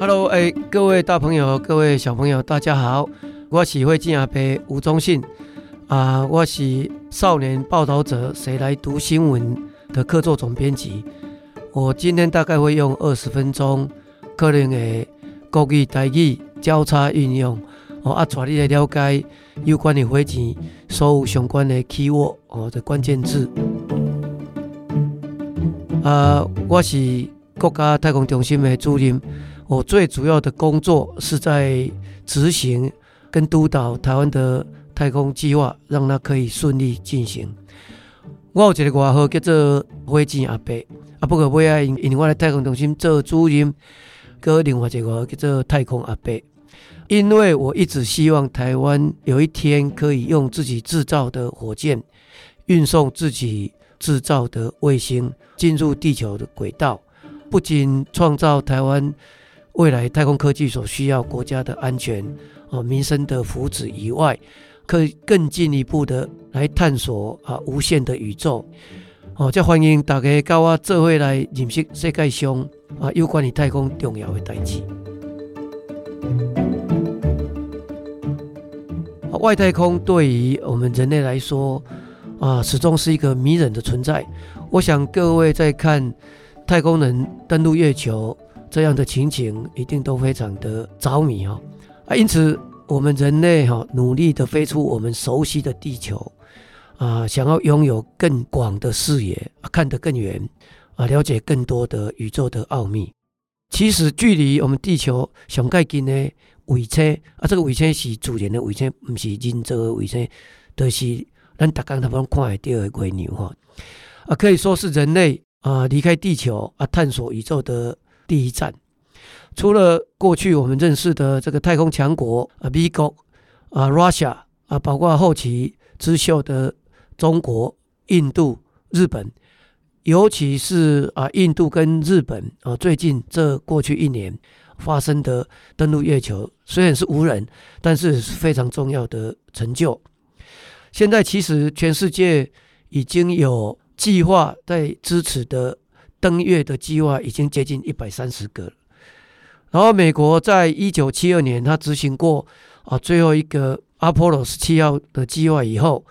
Hello，哎，各位大朋友，各位小朋友，大家好，我是会计阿伯吴忠信啊，我是少年报道者，谁来读新闻的客座总编辑。我今天大概会用二十分钟，可能会国语台语交叉运用，哦啊，带你来了解有关于火箭所有相关的 keyword 哦的关键字。啊，我是国家太空中心的主任，我最主要的工作是在执行跟督导台湾的太空计划，让它可以顺利进行。我有一个外号叫做火箭阿伯。啊，不过尾啊，因因为我来太空中心做主任，搁另外一个叫做太空阿伯。因为我一直希望台湾有一天可以用自己制造的火箭运送自己制造的卫星进入地球的轨道，不仅创造台湾未来太空科技所需要国家的安全啊民生的福祉以外，可以更进一步的来探索啊无限的宇宙。哦，再欢迎大家跟我做伙来认识世界上啊有关于太空重要的代志。外太空对于我们人类来说啊，始终是一个迷人的存在。我想各位在看太空人登陆月球这样的情景，一定都非常的着迷哈啊！因此，我们人类哈努力的飞出我们熟悉的地球。啊，想要拥有更广的视野，看得更远，啊，了解更多的宇宙的奥秘。其实，距离我们地球上盖近的卫星啊，这个卫星是自然的卫星，不是人造的卫星，都是咱大家都能看得到的月亮哈。啊，可以说是人类啊离开地球啊探索宇宙的第一站。除了过去我们认识的这个太空强国啊，美国啊，Russia 啊，包括后期之秀的。中国、印度、日本，尤其是啊，印度跟日本啊，最近这过去一年发生的登陆月球，虽然是无人，但是是非常重要的成就。现在其实全世界已经有计划在支持的登月的计划，已经接近一百三十个了。然后美国在一九七二年，他执行过啊最后一个阿波罗十七号的计划以后。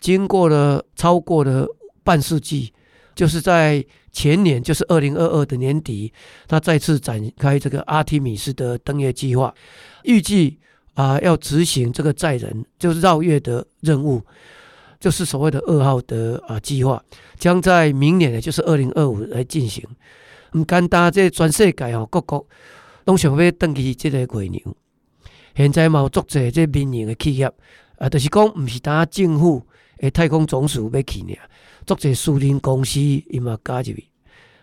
经过了超过了半世纪，就是在前年，就是二零二二的年底，他再次展开这个阿提米斯的登月计划，预计啊要执行这个载人就是绕月的任务，就是所谓的二号的啊计划，将在明年，也就是二零二五来进行。唔简单，这全世界哦，各国都想要登记这个月亮。现在嘛有足侪这民营的企业啊，就是讲唔是单政府。诶，太空总署要去呢，作者私人公司伊嘛加入去。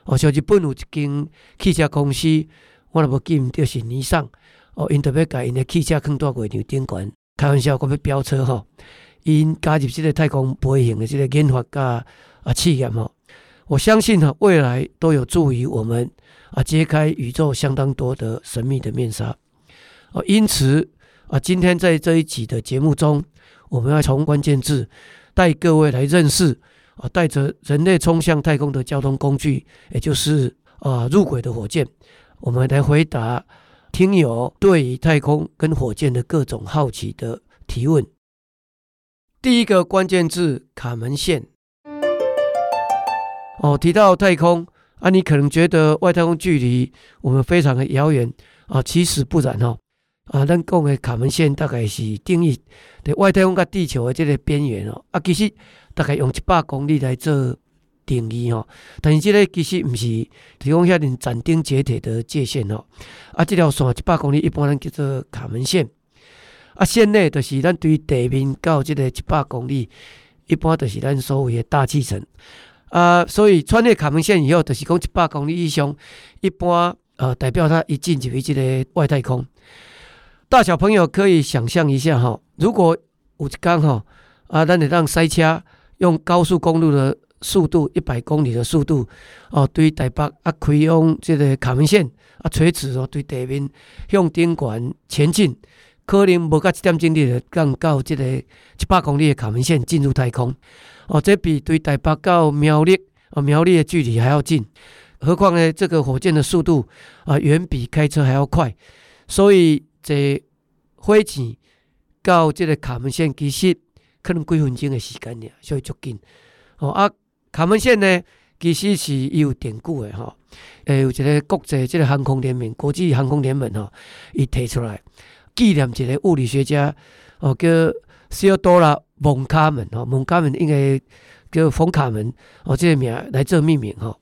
哦，像日本有一间汽车公司，我若无记唔就是尼桑。哦，因特别甲因的汽车放到月亮顶悬，开玩笑，讲要飙车吼。因加入这个太空飞行的这个研发家啊企业吼，我相信哈，未来都有助于我们啊揭开宇宙相当多的神秘的面纱。哦，因此啊，今天在这一集的节目中，我们要从关键字。带各位来认识啊，带着人类冲向太空的交通工具，也就是啊入轨的火箭。我们来回答听友对于太空跟火箭的各种好奇的提问。第一个关键字卡门线。哦，提到太空啊，你可能觉得外太空距离我们非常的遥远啊，其实不然哦。啊，咱讲的卡门线大概是定义在外太空跟地球的这个边缘哦。啊，其实大概用一百公里来做定义吼。但是这个其实不是提供下面斩钉截铁的界限哦。啊，这条线一百公里一般人叫做卡门线。啊，线内就是咱对地面到这个一百公里，一般就是咱所谓的大气层。啊，所以穿越卡门线以后，就是讲一百公里以上，一般呃代表它一进入去这个外太空。大小朋友可以想象一下哈，如果有一天哈啊，咱会让塞车用高速公路的速度一百公里的速度哦，对台北啊开往这个卡门线啊垂直哦对地面向顶悬前进，可能无甲一点钟你就降到这个一百公里的卡门线进入太空哦，这比对台北到苗栗哦苗栗的距离还要近。何况呢，这个火箭的速度啊，远比开车还要快，所以这火箭到这个卡门线其实可能几分钟的时间呢，所以足紧。哦啊，卡门线呢，其实是有典故的哈。诶，有一个国际这个航空联盟，国际航空联盟哈，伊提出来纪念一个物理学家哦，叫西奥多拉·蒙卡门哦，蒙卡门应该叫冯卡门哦，这个名来做命名哈。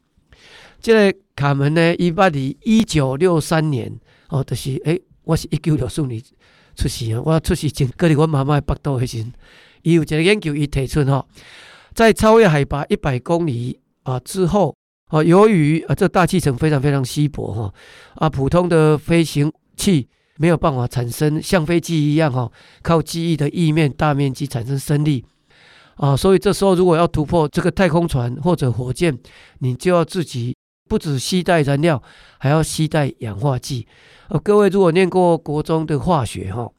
这个卡门呢，伊捌伫一九六三年哦，就是诶，我是一九六四年出世啊，我出世前隔离我妈妈的腹肚迄时，伊有一个研究，伊提出哈，在超越海拔一百公里啊之后啊，由于啊这大气层非常非常稀薄哈啊，普通的飞行器没有办法产生像飞机一样哈，靠机翼的翼面大面积产生升力啊，所以这时候如果要突破这个太空船或者火箭，你就要自己。不止携带燃料，还要携带氧化剂。啊，各位如果念过国中的化学哈，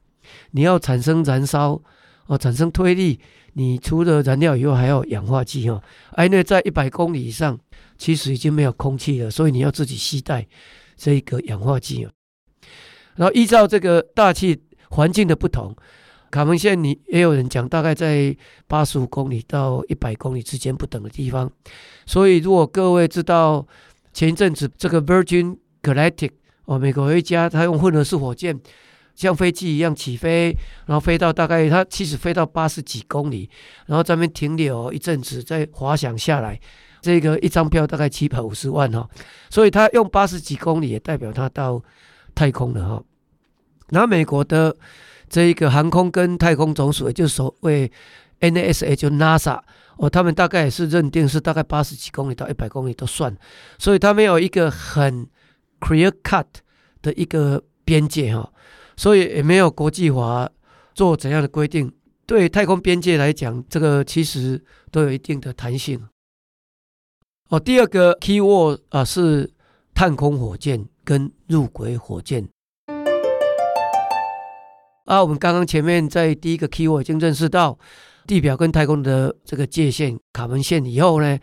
你要产生燃烧哦，产生推力，你除了燃料以外，还要氧化剂哈。因为在一百公里以上，其实已经没有空气了，所以你要自己携带这个氧化剂。然后依照这个大气环境的不同，卡门线你也有人讲，大概在八十五公里到一百公里之间不等的地方。所以如果各位知道。前一阵子，这个 Virgin Galactic 哦，美国有一家，他用混合式火箭，像飞机一样起飞，然后飞到大概它其实飞到八十几公里，然后在那边停留一阵子，再滑翔下来。这个一张票大概七百五十万哈，所以他用八十几公里也代表他到太空了哈。然后美国的这一个航空跟太空总署，也就是所谓 NASA，就 NASA。哦，他们大概也是认定是大概八十几公里到一百公里都算，所以他们有一个很 clear cut 的一个边界哈，所以也没有国际法做怎样的规定。对太空边界来讲，这个其实都有一定的弹性。哦，第二个 key word 啊是探空火箭跟入轨火箭。啊，我们刚刚前面在第一个 key word 已经认识到。地表跟太空的这个界限卡门线以后呢，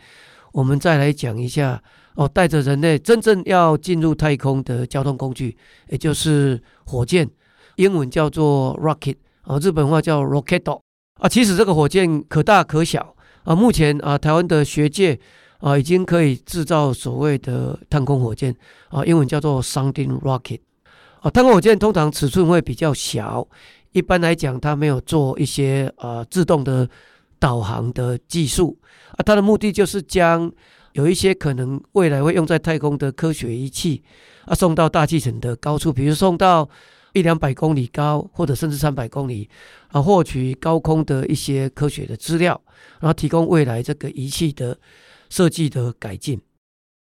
我们再来讲一下哦，带着人类真正要进入太空的交通工具，也就是火箭，英文叫做 rocket 啊，日本话叫 rocketo，啊。其实这个火箭可大可小啊。目前啊，台湾的学界啊，已经可以制造所谓的探空火箭啊，英文叫做 sounding rocket 啊。探空火箭通常尺寸会比较小。一般来讲，它没有做一些呃自动的导航的技术啊，它的目的就是将有一些可能未来会用在太空的科学仪器啊送到大气层的高处，比如送到一两百公里高，或者甚至三百公里啊，获取高空的一些科学的资料，然后提供未来这个仪器的设计的改进。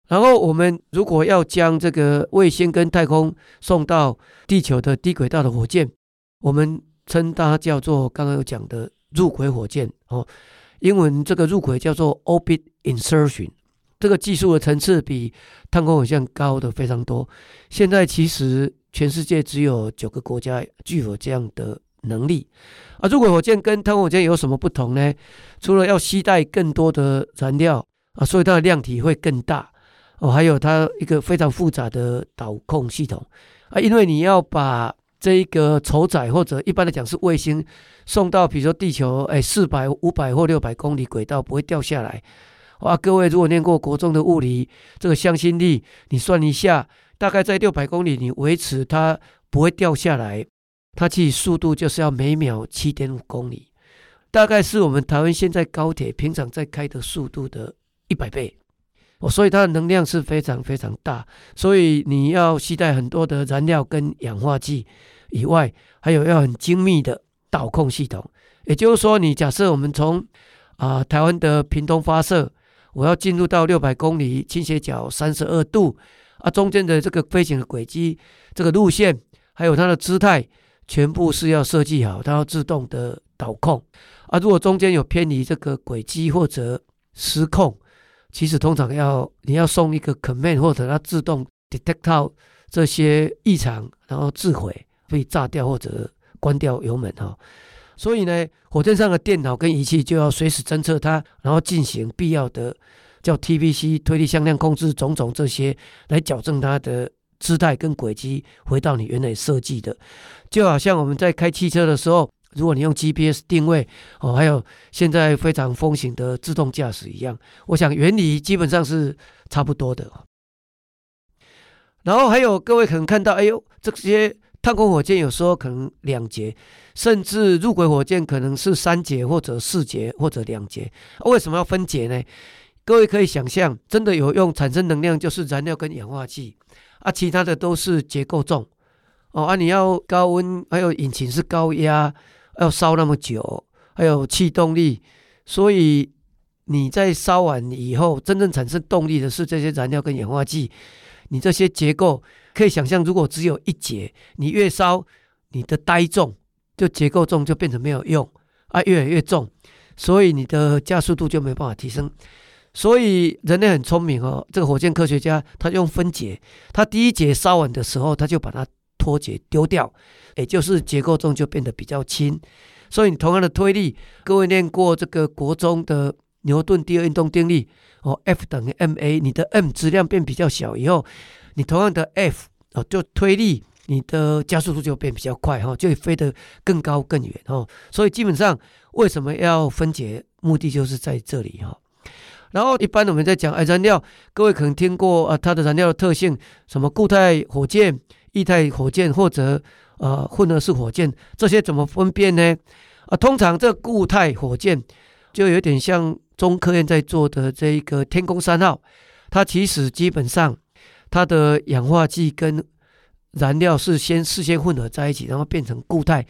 然后我们如果要将这个卫星跟太空送到地球的低轨道的火箭。我们称它叫做刚刚有讲的入轨火箭哦，英文这个入轨叫做 orbit insertion，这个技术的层次比探空火箭高的非常多。现在其实全世界只有九个国家具有这样的能力。啊，如果火箭跟探空火箭有什么不同呢？除了要携带更多的燃料啊，所以它的量体会更大哦，还有它一个非常复杂的导控系统啊，因为你要把这一个载载或者一般来讲是卫星送到，比如说地球，哎，四百、五百或六百公里轨道不会掉下来。哇，各位如果念过国中的物理，这个向心力你算一下，大概在六百公里你维持它不会掉下来，它其实速度就是要每秒七点五公里，大概是我们台湾现在高铁平常在开的速度的一百倍。哦，所以它的能量是非常非常大，所以你要携带很多的燃料跟氧化剂以外，还有要很精密的导控系统。也就是说，你假设我们从啊、台湾的屏东发射，我要进入到六百公里，倾斜角三十二度啊，中间的这个飞行的轨迹、这个路线，还有它的姿态，全部是要设计好，它要自动的导控啊。如果中间有偏离这个轨迹或者失控，其实通常要你要送一个 command 或者它自动 detect 到这些异常，然后自毁，被炸掉或者关掉油门哈。所以呢，火箭上的电脑跟仪器就要随时侦测它，然后进行必要的叫 TVC 推力向量控制，种种这些来矫正它的姿态跟轨迹，回到你原来设计的。就好像我们在开汽车的时候，如果你用 GPS 定位哦，还有现在非常风行的自动驾驶一样，我想原理基本上是差不多的。然后还有各位可能看到，哎呦，这些太空火箭有时候可能两节，甚至入轨火箭可能是三节或者四节或者两节。为什么要分节呢？各位可以想象，真的有用产生能量就是燃料跟氧化剂，啊，其他的都是结构重。哦，啊，你要高温，还有引擎是高压，要烧那么久，还有气动力，所以你在烧完以后，真正产生动力的是这些燃料跟氧化剂。你这些结构可以想象，如果只有一节，你越烧，你的呆重就结构重就变成没有用啊，越来越重，所以你的加速度就没办法提升。所以人类很聪明哦，这个火箭科学家他用分解，他第一节烧完的时候，他就把它脱节丢掉，也就是结构重就变得比较轻。所以你同样的推力，各位念过这个国中的牛顿第二运动定律。哦，F 等于 ma，你的 m 质量变比较小以后，你同样的 F 哦，就推力，你的加速度就变比较快哈，就会飞得更高更远哦。所以基本上为什么要分解，目的就是在这里哈。然后一般我们在讲哎燃料，各位可能听过啊，它的燃料的特性，什么固态火箭、液态火箭或者呃混合式火箭，这些怎么分辨呢？啊，通常这固态火箭就有点像。中科院在做的这一个天宫三号，它其实基本上它的氧化剂跟燃料是先事先混合在一起，然后变成固态。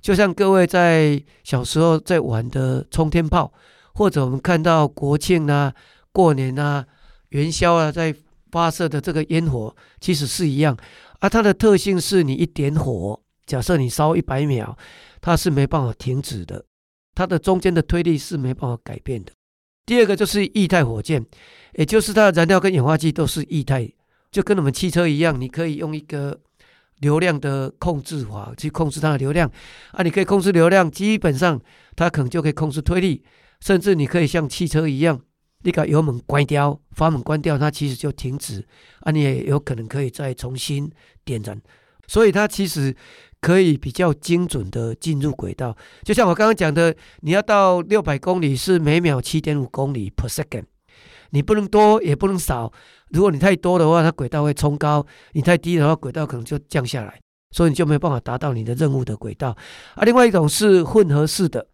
就像各位在小时候在玩的冲天炮，或者我们看到国庆啊、过年啊、元宵啊在发射的这个烟火，其实是一样。而、它的特性是你一点火，假设你烧一百秒，它是没办法停止的，它的中间的推力是没办法改变的。第二个就是液态火箭，也就是它的燃料跟氧化剂都是液态，就跟我们汽车一样，你可以用一个流量的控制法去控制它的流量。啊，你可以控制流量，基本上它可能就可以控制推力，甚至你可以像汽车一样，你把油门关掉，阀门关掉，它其实就停止啊，你也有可能可以再重新点燃，所以它其实。可以比较精准的进入轨道，就像我刚刚讲的，你要到六百公里是每秒七点五公里 per second，你不能多也不能少。如果你太多的话，它轨道会冲高；你太低的话，轨道可能就降下来，所以你就没有办法达到你的任务的轨道。啊，另外一种是混合式的，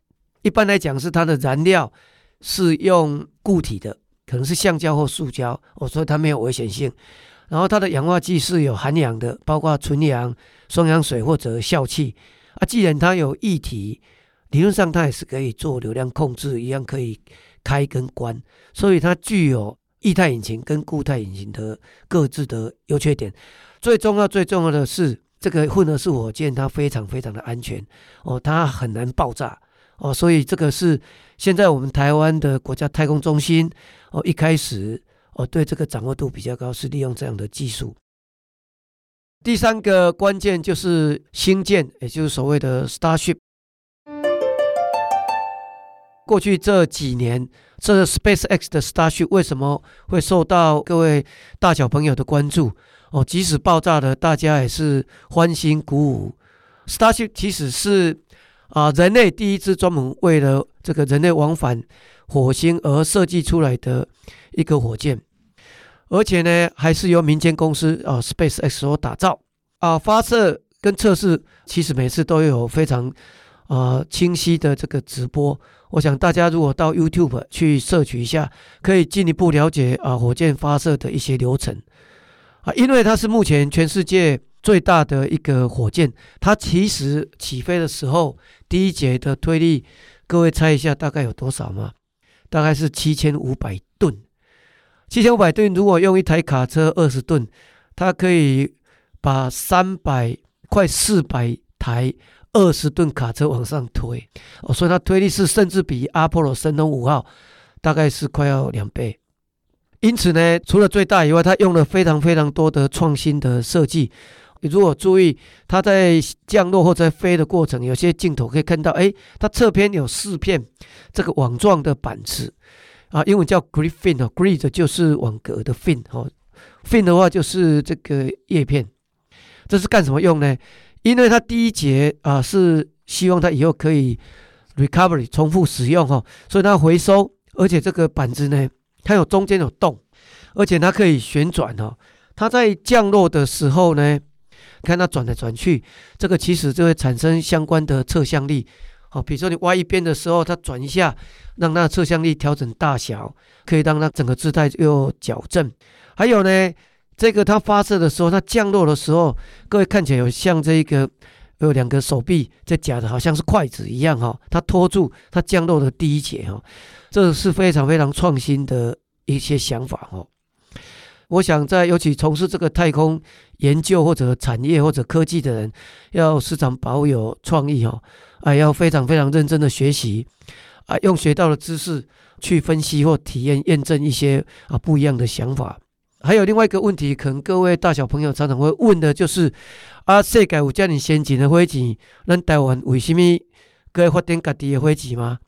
一般来讲是它的燃料是用固体的，可能是橡胶或塑胶，哦，所以它没有危险性。然后它的氧化剂是有含氧的，包括纯氧、双氧水或者笑气。啊，既然它有液体，理论上它也是可以做流量控制，一样可以开跟关。所以它具有液态引擎跟固态引擎的各自的优缺点。最重要、最重要的是，这个混合式火箭它非常非常的安全哦，它很难爆炸哦。所以这个是现在我们台湾的国家太空中心哦一开始。哦，对这个掌握度比较高，是利用这样的技术。第三个关键就是星舰，也就是所谓的 Starship。过去这几年，这 SpaceX 的 Starship 为什么会受到各位大小朋友的关注？哦，即使爆炸了，大家也是欢欣鼓舞。Starship 其实是啊，人类第一支专门为了这个人类往返火星而设计出来的一个火箭。而且呢，还是由民间公司啊 SpaceX 所打造啊，发射跟测试，其实每次都有非常啊清晰的这个直播。我想大家如果到 YouTube 去摄取一下，可以进一步了解啊火箭发射的一些流程啊，因为它是目前全世界最大的一个火箭。它其实起飞的时候，第一节的推力，各位猜一下大概有多少吗？大概是七千五百吨。七千五百吨，如果用一台卡车二十吨，它可以把三百快四百台二十吨卡车往上推，哦，所以它推力是甚至比阿波罗神龙五号大概是快要两倍。因此呢，除了最大以外，它用了非常非常多的创新的设计。如果注意，它在降落或在飞的过程，有些镜头可以看到，哎，它侧边有四片这个网状的板子。啊，英文叫 grid fin 哦，grid 就是网格的 fin 哦，fin 的话就是这个叶片。这是干什么用呢？因为它第一节啊是希望它以后可以 recovery 重复使用哈，所以它回收，而且这个板子呢，它有中间有洞，而且它可以旋转哈。它在降落的时候呢，看它转来转去，这个其实就会产生相关的侧向力。好，比如说你歪一边的时候，它转一下，让那侧向力调整大小，可以让它整个姿态又矫正。还有呢，这个它发射的时候，它降落的时候，各位看起来有像这个有两个手臂在夹的，好像是筷子一样哈，它拖住它降落的第一节哈，这是非常非常创新的一些想法哈。我想在尤其从事这个太空研究或者产业或者科技的人，要时常保有创意哈。啊，要非常非常认真的学习，啊，用学到的知识去分析或体验验证一些啊不一样的想法。还有另外一个问题，可能各位大小朋友常常会问的就是：啊，世界有这么先进的飞机，咱台湾为什么可以发展自己的飞机吗？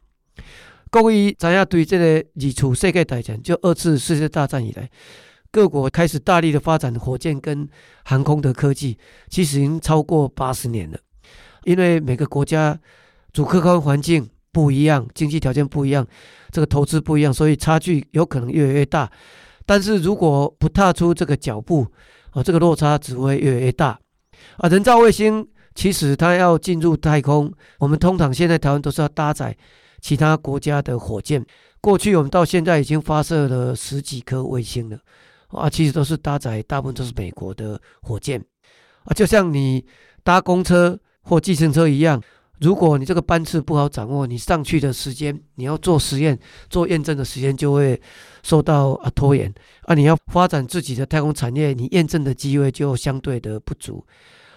各位知影对这个二次世界大战，就二次世界大战以来，各国开始大力的发展火箭跟航空的科技，其实已经超过八十年了。因为每个国家主客观环境不一样，经济条件不一样，这个投资不一样，所以差距有可能越来越大。但是如果不踏出这个脚步，啊，这个落差只会越来越大。啊，人造卫星其实它要进入太空，我们通常现在台湾都是要搭载其他国家的火箭。过去我们到现在已经发射了十几颗卫星了，啊，其实都是搭载大部分都是美国的火箭。啊，就像你搭公车。或计程车一样，如果你这个班次不好掌握，你上去的时间，你要做实验、做验证的时间就会受到啊拖延啊。你要发展自己的太空产业，你验证的机会就相对的不足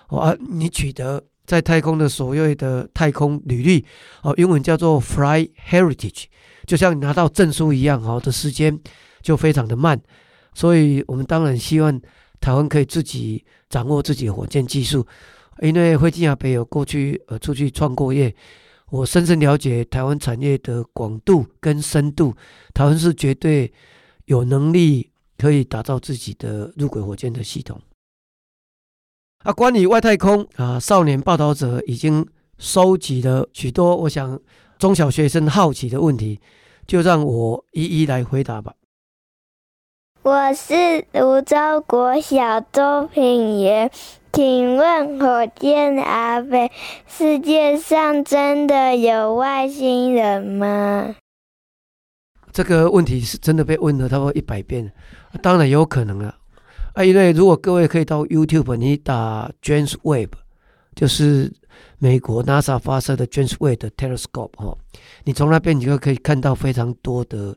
啊。你取得在太空的所谓的太空履历哦，英文叫做 Fly Heritage，就像你拿到证书一样，好的时间就非常的慢。所以我们当然希望台湾可以自己掌握自己的火箭技术。因为辉记阿伯有过去呃出去创过业，我深深了解台湾产业的广度跟深度，台湾是绝对有能力可以打造自己的入轨火箭的系统。啊，关于外太空啊，少年报道者已经收集了许多我想中小学生好奇的问题，就让我一一来回答吧。我是芦洲国小周品言。请问火箭阿飞，世界上真的有外星人吗？这个问题是真的被问了差不多一百遍，当然有可能了啊！因为如果各位可以到 YouTube，你打 James Webb，就是美国 NASA 发射的 James Webb 的 Telescope 哈，你从那边你就可以看到非常多的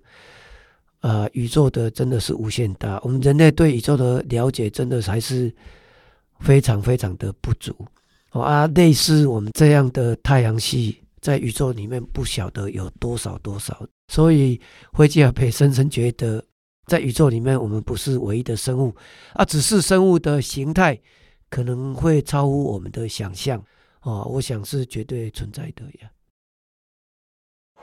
呃宇宙的真的是无限大，我们人类对宇宙的了解真的还是。非常非常的不足哦啊，类似我们这样的太阳系，在宇宙里面不晓得有多少多少，所以辉记阿伯深深觉得，在宇宙里面我们不是唯一的生物啊，只是生物的形态可能会超乎我们的想象哦，我想是绝对存在的呀。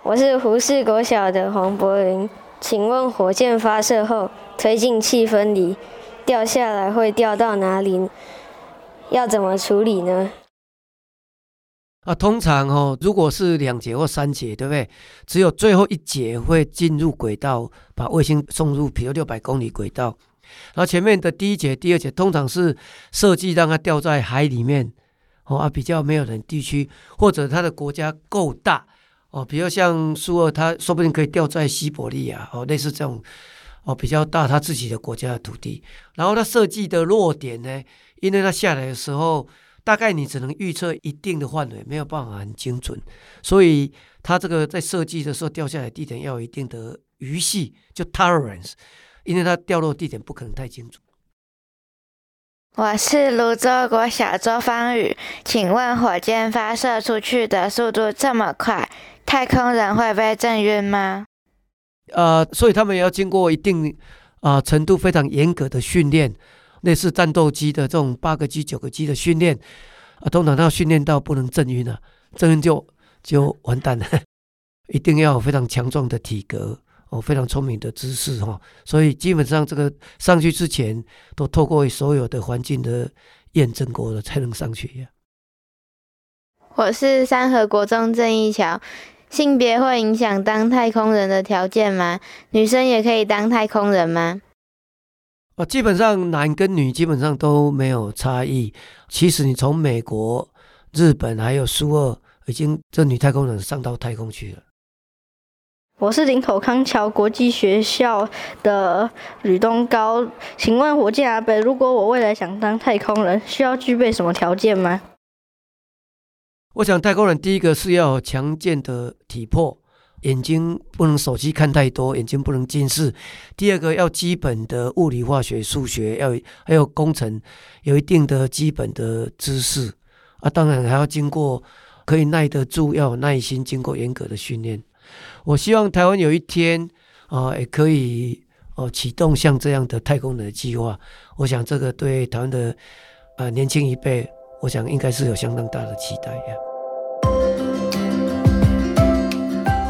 我是胡氏国小的黄柏林，请问火箭发射后推进器分离，掉下来会掉到哪里？要怎么处理呢？啊，通常哦，如果是两节或三节，对不对？只有最后一节会进入轨道，把卫星送入，比如六百公里轨道。然后前面的第一节、第二节，通常是设计让它掉在海里面，哦啊，比较没有人地区，或者它的国家够大哦，比如像苏俄，它说不定可以掉在西伯利亚哦，类似这种哦，比较大，他自己的国家的土地。然后他设计的落点呢？因为他下来的时候，大概你只能预测一定的范围，没有办法很精准，所以他这个在设计的时候掉下来地点要有一定的余系，就 tolerance，因为它掉落地点不可能太精准。我是泸州国小周芳宇，请问火箭发射出去的速度这么快，太空人会被震晕吗？呃，所以他们也要经过一定啊、程度非常严格的训练。类似战斗机的这种八个机、九个机的训练啊，通常要训练到不能震晕了，震晕就就完蛋了。一定要有非常强壮的体格哦非常聪明的知识哈，所以基本上这个上去之前都透过所有的环境的验证过了才能上去呀。我是三和国中郑一桥，性别会影响当太空人的条件吗？女生也可以当太空人吗？哦，基本上男跟女基本上都没有差异。其实你从美国、日本还有苏俄，已经这女太空人上到太空去了。我是林口康桥国际学校的吕东高，请问火箭阿北，如果我未来想当太空人，需要具备什么条件吗？我想太空人第一个是要强健的体魄。眼睛不能手机看太多，眼睛不能近视。第二个要基本的物理、化学、数学，要还有工程，有一定的基本的知识啊。当然还要经过可以耐得住，要有耐心，经过严格的训练。我希望台湾有一天啊，也可以哦启动像这样的太空人的计划。我想这个对台湾的啊年轻一辈，我想应该是有相当大的期待呀。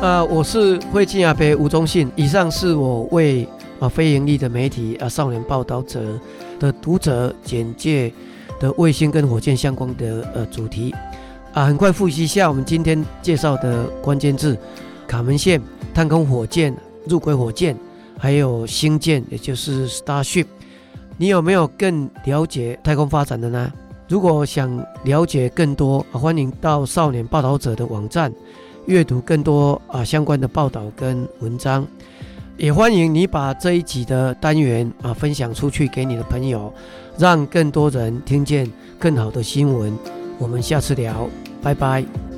呃，我是火箭阿伯吴忠信。以上是我为啊非盈利的媒体啊少年报道者的读者简介的卫星跟火箭相关的呃主题啊，很快复习一下我们今天介绍的关键字：卡门线、太空火箭、入轨火箭，还有星舰，也就是 Starship。你有没有更了解太空发展的呢？如果想了解更多，啊，欢迎到少年报道者的网站。阅读更多啊相关的报道跟文章，也欢迎你把这一集的单元啊分享出去给你的朋友，让更多人听见更好的新闻。我们下次聊，拜拜。